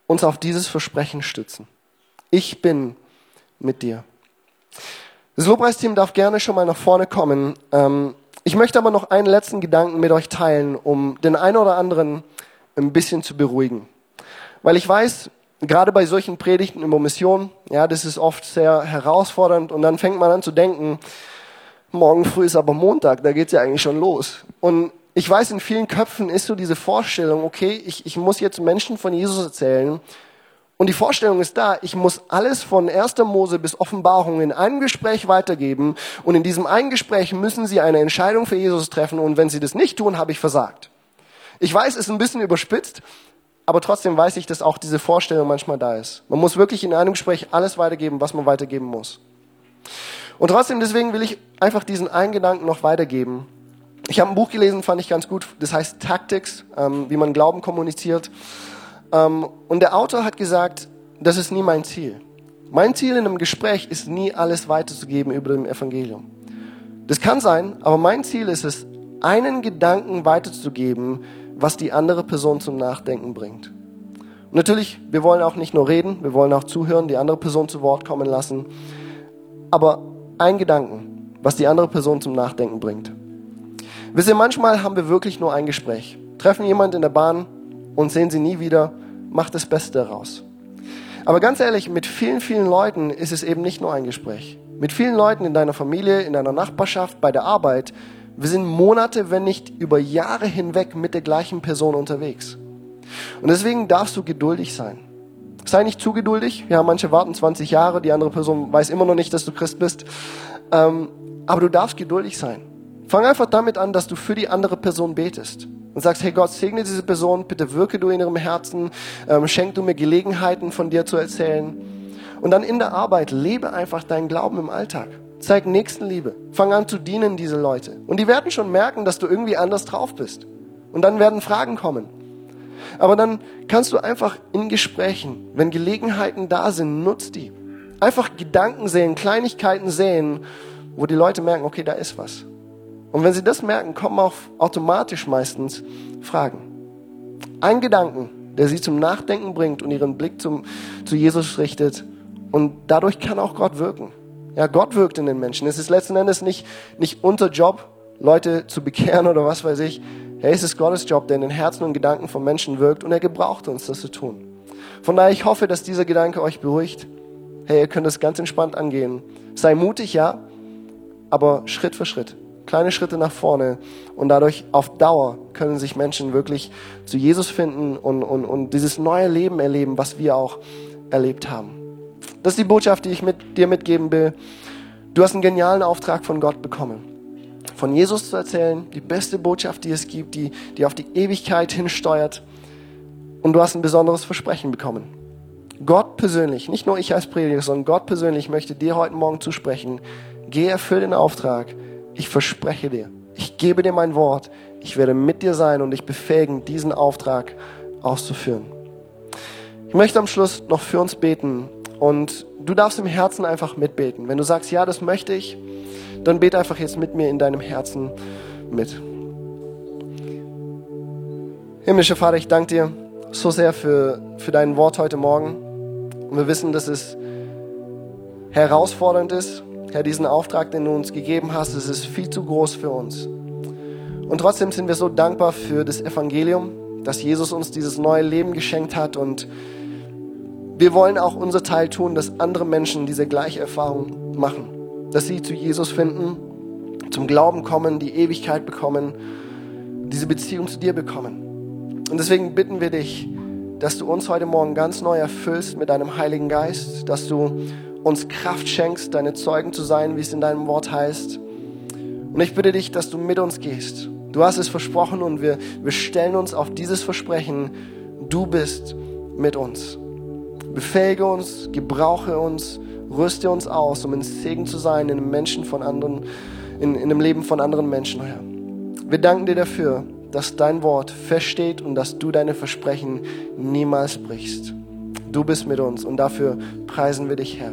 uns auf dieses Versprechen stützen. Ich bin mit dir. Das Lobpreisteam darf gerne schon mal nach vorne kommen. Ähm, ich möchte aber noch einen letzten Gedanken mit euch teilen, um den einen oder anderen ein bisschen zu beruhigen. Weil ich weiß, gerade bei solchen Predigten über Mission, ja, das ist oft sehr herausfordernd und dann fängt man an zu denken, morgen früh ist aber Montag, da geht's ja eigentlich schon los. Und ich weiß, in vielen Köpfen ist so diese Vorstellung, okay, ich, ich muss jetzt Menschen von Jesus erzählen. Und die Vorstellung ist da, ich muss alles von 1. Mose bis Offenbarung in einem Gespräch weitergeben. Und in diesem einen Gespräch müssen sie eine Entscheidung für Jesus treffen. Und wenn sie das nicht tun, habe ich versagt. Ich weiß, es ist ein bisschen überspitzt, aber trotzdem weiß ich, dass auch diese Vorstellung manchmal da ist. Man muss wirklich in einem Gespräch alles weitergeben, was man weitergeben muss. Und trotzdem, deswegen will ich einfach diesen einen Gedanken noch weitergeben. Ich habe ein Buch gelesen, fand ich ganz gut, das heißt Tactics, ähm, wie man Glauben kommuniziert. Ähm, und der Autor hat gesagt, das ist nie mein Ziel. Mein Ziel in einem Gespräch ist nie alles weiterzugeben über dem Evangelium. Das kann sein, aber mein Ziel ist es, einen Gedanken weiterzugeben, was die andere Person zum Nachdenken bringt. Und natürlich, wir wollen auch nicht nur reden, wir wollen auch zuhören, die andere Person zu Wort kommen lassen. Aber ein Gedanken, was die andere Person zum Nachdenken bringt. Wisst ihr, manchmal haben wir wirklich nur ein Gespräch. Treffen jemand in der Bahn und sehen sie nie wieder, macht das Beste daraus. Aber ganz ehrlich, mit vielen, vielen Leuten ist es eben nicht nur ein Gespräch. Mit vielen Leuten in deiner Familie, in deiner Nachbarschaft, bei der Arbeit wir sind Monate, wenn nicht über Jahre hinweg mit der gleichen Person unterwegs. Und deswegen darfst du geduldig sein. Sei nicht zu geduldig. Ja, manche warten 20 Jahre, die andere Person weiß immer noch nicht, dass du Christ bist. Ähm, aber du darfst geduldig sein. Fang einfach damit an, dass du für die andere Person betest und sagst, hey Gott, segne diese Person, bitte wirke du in ihrem Herzen, ähm, schenk du mir Gelegenheiten von dir zu erzählen. Und dann in der Arbeit lebe einfach deinen Glauben im Alltag. Zeig Nächstenliebe. Fang an zu dienen, diese Leute. Und die werden schon merken, dass du irgendwie anders drauf bist. Und dann werden Fragen kommen. Aber dann kannst du einfach in Gesprächen, wenn Gelegenheiten da sind, nutz die. Einfach Gedanken sehen, Kleinigkeiten sehen, wo die Leute merken, okay, da ist was. Und wenn sie das merken, kommen auch automatisch meistens Fragen. Ein Gedanken, der sie zum Nachdenken bringt und ihren Blick zum, zu Jesus richtet. Und dadurch kann auch Gott wirken. Ja, Gott wirkt in den Menschen. Es ist letzten Endes nicht, nicht unser Job, Leute zu bekehren oder was weiß ich. Hey, es ist Gottes Job, der in den Herzen und Gedanken von Menschen wirkt und er gebraucht uns, das zu tun. Von daher, ich hoffe, dass dieser Gedanke euch beruhigt. Hey, ihr könnt das ganz entspannt angehen. Sei mutig, ja, aber Schritt für Schritt. Kleine Schritte nach vorne und dadurch auf Dauer können sich Menschen wirklich zu Jesus finden und, und, und dieses neue Leben erleben, was wir auch erlebt haben. Das ist die Botschaft, die ich mit dir mitgeben will. Du hast einen genialen Auftrag von Gott bekommen. Von Jesus zu erzählen, die beste Botschaft, die es gibt, die, die auf die Ewigkeit hinsteuert. Und du hast ein besonderes Versprechen bekommen. Gott persönlich, nicht nur ich als Prediger, sondern Gott persönlich möchte dir heute Morgen zusprechen. Geh, erfüll den Auftrag. Ich verspreche dir. Ich gebe dir mein Wort. Ich werde mit dir sein und dich befähigen, diesen Auftrag auszuführen. Ich möchte am Schluss noch für uns beten und du darfst im Herzen einfach mitbeten. Wenn du sagst, ja, das möchte ich, dann bete einfach jetzt mit mir in deinem Herzen mit. Himmlischer Vater, ich danke dir so sehr für, für dein Wort heute Morgen. Und wir wissen, dass es herausfordernd ist. Herr, diesen Auftrag, den du uns gegeben hast, es ist viel zu groß für uns. Und trotzdem sind wir so dankbar für das Evangelium, dass Jesus uns dieses neue Leben geschenkt hat und wir wollen auch unser Teil tun, dass andere Menschen diese gleiche Erfahrung machen. Dass sie zu Jesus finden, zum Glauben kommen, die Ewigkeit bekommen, diese Beziehung zu dir bekommen. Und deswegen bitten wir dich, dass du uns heute Morgen ganz neu erfüllst mit deinem Heiligen Geist, dass du uns Kraft schenkst, deine Zeugen zu sein, wie es in deinem Wort heißt. Und ich bitte dich, dass du mit uns gehst. Du hast es versprochen und wir, wir stellen uns auf dieses Versprechen. Du bist mit uns. Befähige uns, gebrauche uns, rüste uns aus, um ein Segen zu sein in einem Menschen von anderen, in, in dem Leben von anderen Menschen, Herr. Wir danken dir dafür, dass dein Wort feststeht und dass du deine Versprechen niemals brichst. Du bist mit uns und dafür preisen wir dich, Herr.